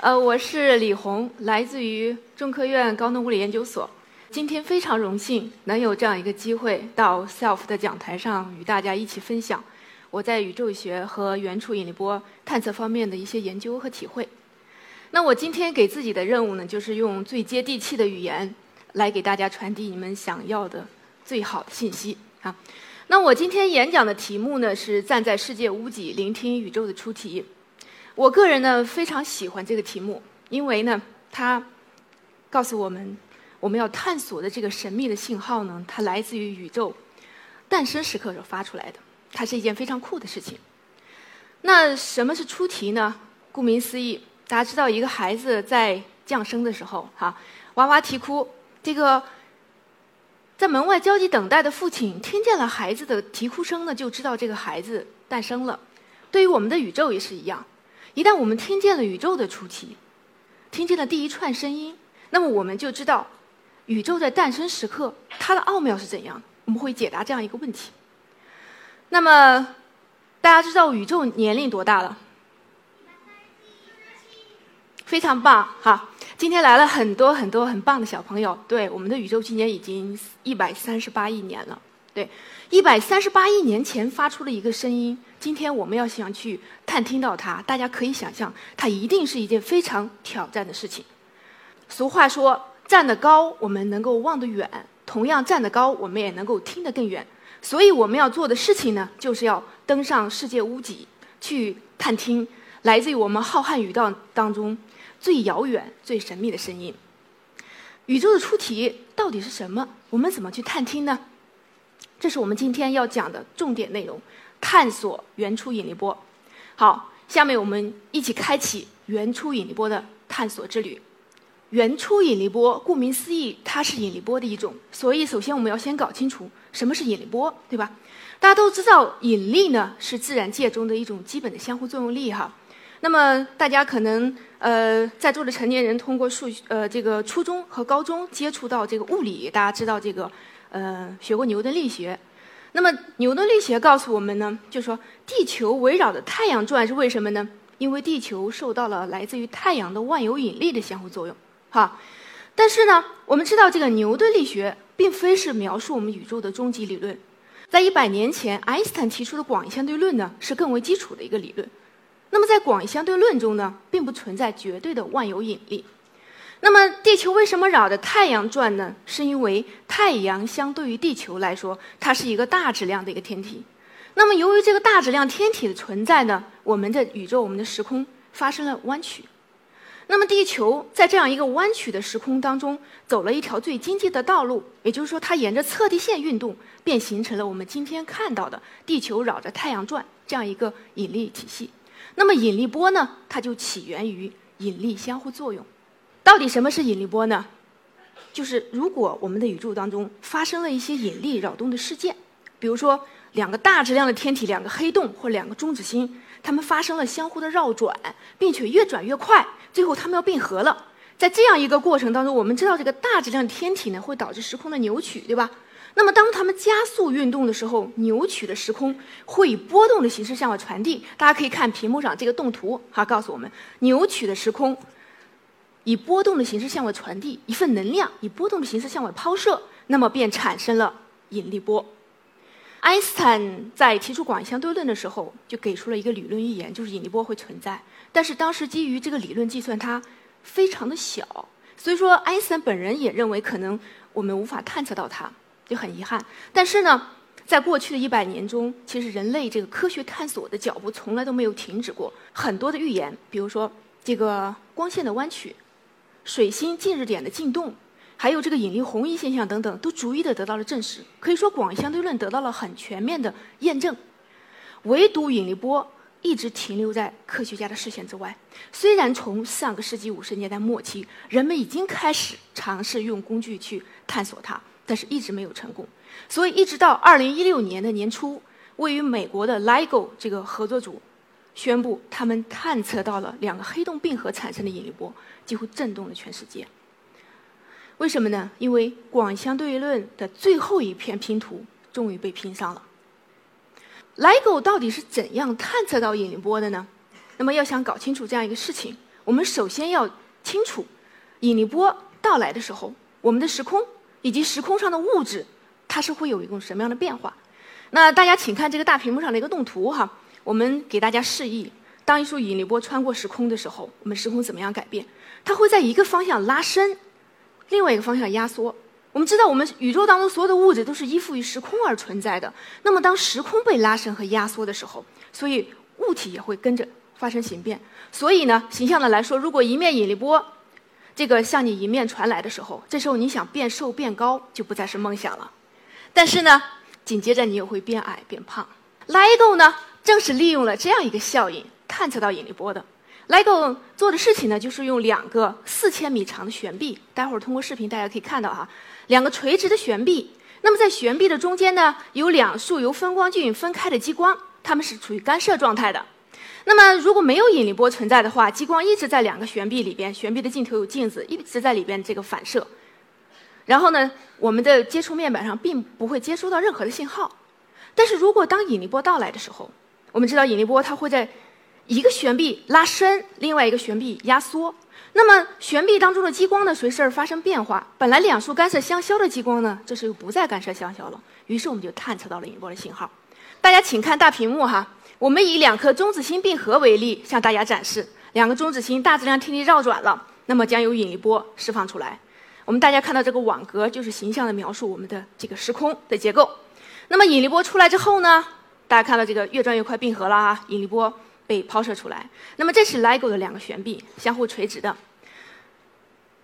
呃，我是李红，来自于中科院高能物理研究所。今天非常荣幸能有这样一个机会到 SELF 的讲台上与大家一起分享我在宇宙学和原初引力波探测方面的一些研究和体会。那我今天给自己的任务呢，就是用最接地气的语言来给大家传递你们想要的最好的信息啊。那我今天演讲的题目呢是站在世界屋脊聆听宇宙的出题。我个人呢非常喜欢这个题目，因为呢它告诉我们，我们要探索的这个神秘的信号呢，它来自于宇宙诞生时刻所发出来的，它是一件非常酷的事情。那什么是出题呢？顾名思义，大家知道一个孩子在降生的时候，哈，哇哇啼哭，这个在门外焦急等待的父亲听见了孩子的啼哭声呢，就知道这个孩子诞生了。对于我们的宇宙也是一样。一旦我们听见了宇宙的出题，听见了第一串声音，那么我们就知道宇宙在诞生时刻它的奥妙是怎样。我们会解答这样一个问题。那么大家知道宇宙年龄多大了？非常棒哈！今天来了很多很多很棒的小朋友。对，我们的宇宙今年已经一百三十八亿年了。对，一百三十八亿年前发出了一个声音。今天我们要想去探听到它，大家可以想象，它一定是一件非常挑战的事情。俗话说，站得高，我们能够望得远；同样站得高，我们也能够听得更远。所以我们要做的事情呢，就是要登上世界屋脊，去探听来自于我们浩瀚宇宙当中最遥远、最神秘的声音。宇宙的出题到底是什么？我们怎么去探听呢？这是我们今天要讲的重点内容。探索原初引力波。好，下面我们一起开启原初引力波的探索之旅。原初引力波，顾名思义，它是引力波的一种。所以，首先我们要先搞清楚什么是引力波，对吧？大家都知道，引力呢是自然界中的一种基本的相互作用力，哈。那么，大家可能呃，在座的成年人通过数呃这个初中和高中接触到这个物理，大家知道这个呃学过牛顿力学。那么牛顿力学告诉我们呢，就说地球围绕着太阳转是为什么呢？因为地球受到了来自于太阳的万有引力的相互作用，哈。但是呢，我们知道这个牛顿力学并非是描述我们宇宙的终极理论，在一百年前，爱因斯坦提出的广义相对论呢是更为基础的一个理论。那么在广义相对论中呢，并不存在绝对的万有引力。那么，地球为什么绕着太阳转呢？是因为太阳相对于地球来说，它是一个大质量的一个天体。那么，由于这个大质量天体的存在呢，我们的宇宙、我们的时空发生了弯曲。那么，地球在这样一个弯曲的时空当中，走了一条最经济的道路，也就是说，它沿着测地线运动，便形成了我们今天看到的地球绕着太阳转这样一个引力体系。那么，引力波呢，它就起源于引力相互作用。到底什么是引力波呢？就是如果我们的宇宙当中发生了一些引力扰动的事件，比如说两个大质量的天体、两个黑洞或两个中子星，它们发生了相互的绕转，并且越转越快，最后它们要并合了。在这样一个过程当中，我们知道这个大质量天体呢会导致时空的扭曲，对吧？那么当它们加速运动的时候，扭曲的时空会以波动的形式向外传递。大家可以看屏幕上这个动图，哈，告诉我们扭曲的时空。以波动的形式向外传递一份能量，以波动的形式向外抛射，那么便产生了引力波。爱因斯坦在提出广义相对论的时候，就给出了一个理论预言，就是引力波会存在。但是当时基于这个理论计算，它非常的小，所以说爱因斯坦本人也认为可能我们无法探测到它，就很遗憾。但是呢，在过去的一百年中，其实人类这个科学探索的脚步从来都没有停止过。很多的预言，比如说这个光线的弯曲。水星近日点的进动，还有这个引力红移现象等等，都逐一的得到了证实。可以说，广义相对论得到了很全面的验证。唯独引力波一直停留在科学家的视线之外。虽然从上个世纪五十年代末期，人们已经开始尝试用工具去探索它，但是一直没有成功。所以，一直到二零一六年的年初，位于美国的 LIGO 这个合作组宣布，他们探测到了两个黑洞并合产生的引力波，几乎震动了全世界。为什么呢？因为广相对论的最后一片拼图终于被拼上了。LIGO 到底是怎样探测到引力波的呢？那么，要想搞清楚这样一个事情，我们首先要清楚引力波到来的时候，我们的时空以及时空上的物质，它是会有一种什么样的变化。那大家请看这个大屏幕上的一个动图哈，我们给大家示意：当一束引力波穿过时空的时候，我们时空怎么样改变？它会在一个方向拉伸。另外一个方向压缩。我们知道，我们宇宙当中所有的物质都是依附于时空而存在的。那么，当时空被拉伸和压缩的时候，所以物体也会跟着发生形变。所以呢，形象的来说，如果一面引力波这个向你迎面传来的时候，这时候你想变瘦变高就不再是梦想了。但是呢，紧接着你又会变矮变胖。LIGO 呢，正是利用了这样一个效应，探测到引力波的。LIGO 做的事情呢，就是用两个四千米长的悬臂，待会儿通过视频大家可以看到哈，两个垂直的悬臂。那么在悬臂的中间呢，有两束由分光镜分开的激光，它们是处于干涉状态的。那么如果没有引力波存在的话，激光一直在两个悬臂里边，悬臂的尽头有镜子，一直在里边这个反射。然后呢，我们的接触面板上并不会接收到任何的信号。但是如果当引力波到来的时候，我们知道引力波它会在。一个悬臂拉伸，另外一个悬臂压缩。那么悬臂当中的激光呢，随时而发生变化。本来两束干涉相消的激光呢，这时又不再干涉相消了。于是我们就探测到了引力波的信号。大家请看大屏幕哈，我们以两颗中子星并合为例，向大家展示两个中子星大质量天体绕转了，那么将有引力波释放出来。我们大家看到这个网格，就是形象的描述我们的这个时空的结构。那么引力波出来之后呢，大家看到这个越转越快并合了啊，引力波。被抛射出来。那么这是 LIGO 的两个悬臂，相互垂直的。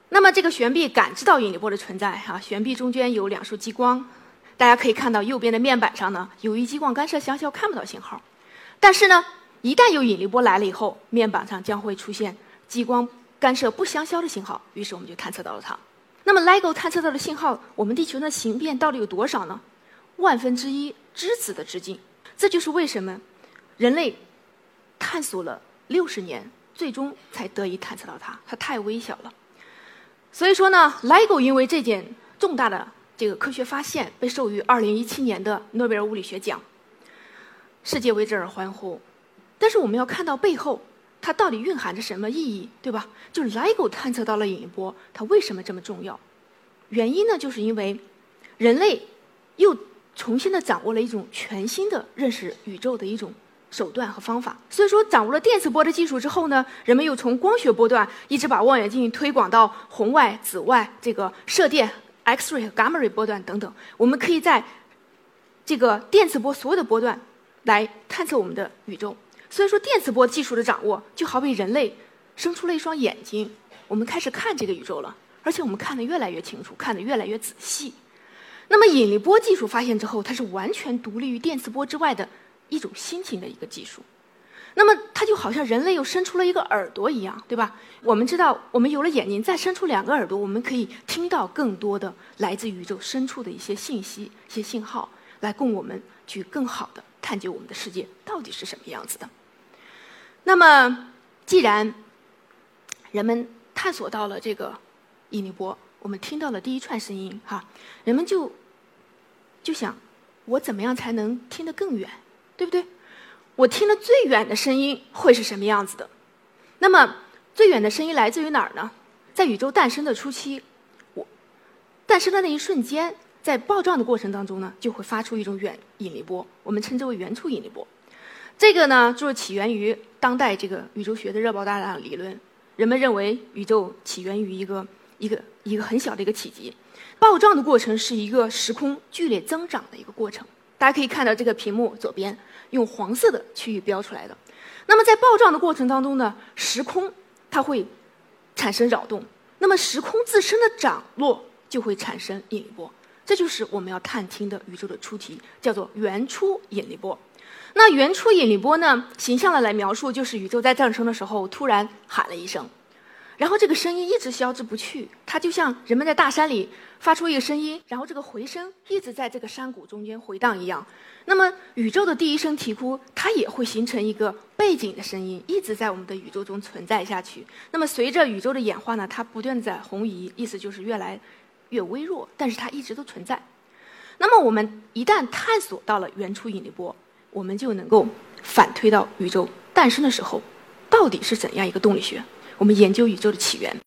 那么这个悬臂感知到引力波的存在，哈，悬臂中间有两束激光。大家可以看到右边的面板上呢，由于激光干涉相消，看不到信号。但是呢，一旦有引力波来了以后，面板上将会出现激光干涉不相消的信号。于是我们就探测到了它。那么 LIGO 探测到的信号，我们地球的形变到底有多少呢？万分之一质子的直径。这就是为什么人类。探索了六十年，最终才得以探测到它。它太微小了，所以说呢，LIGO 因为这件重大的这个科学发现，被授予二零一七年的诺贝尔物理学奖，世界为之而欢呼。但是我们要看到背后，它到底蕴含着什么意义，对吧？就是 LIGO 探测到了引力波，它为什么这么重要？原因呢，就是因为人类又重新的掌握了一种全新的认识宇宙的一种。手段和方法，所以说掌握了电磁波的技术之后呢，人们又从光学波段一直把望远镜推广到红外、紫外、这个射电、X-ray 和伽马 ray 波段等等。我们可以在这个电磁波所有的波段来探测我们的宇宙。所以说，电磁波技术的掌握就好比人类生出了一双眼睛，我们开始看这个宇宙了，而且我们看得越来越清楚，看得越来越仔细。那么引力波技术发现之后，它是完全独立于电磁波之外的。一种新型的一个技术，那么它就好像人类又伸出了一个耳朵一样，对吧？我们知道，我们有了眼睛，再伸出两个耳朵，我们可以听到更多的来自宇宙深处的一些信息、一些信号，来供我们去更好的探究我们的世界到底是什么样子的。那么，既然人们探索到了这个引力波，我们听到了第一串声音，哈，人们就就想，我怎么样才能听得更远？对不对？我听得最远的声音会是什么样子的？那么最远的声音来自于哪儿呢？在宇宙诞生的初期，我诞生的那一瞬间，在爆炸的过程当中呢，就会发出一种远引力波，我们称之为原初引力波。这个呢，就是起源于当代这个宇宙学的热爆炸理论。人们认为宇宙起源于一个一个一个很小的一个体积，爆炸的过程是一个时空剧烈增长的一个过程。大家可以看到这个屏幕左边用黄色的区域标出来的。那么在爆炸的过程当中呢，时空它会产生扰动，那么时空自身的涨落就会产生引力波。这就是我们要探听的宇宙的出题，叫做原初引力波。那原初引力波呢，形象的来描述，就是宇宙在诞生的时候突然喊了一声，然后这个声音一直消之不去，它就像人们在大山里发出一个声音，然后这个回声一直在这个山谷中间回荡一样。那么宇宙的第一声啼哭，它也会形成一个背景的声音，一直在我们的宇宙中存在下去。那么随着宇宙的演化呢，它不断在红移，意思就是越来越微弱，但是它一直都存在。那么我们一旦探索到了原初引力波，我们就能够反推到宇宙诞生的时候，到底是怎样一个动力学？我们研究宇宙的起源。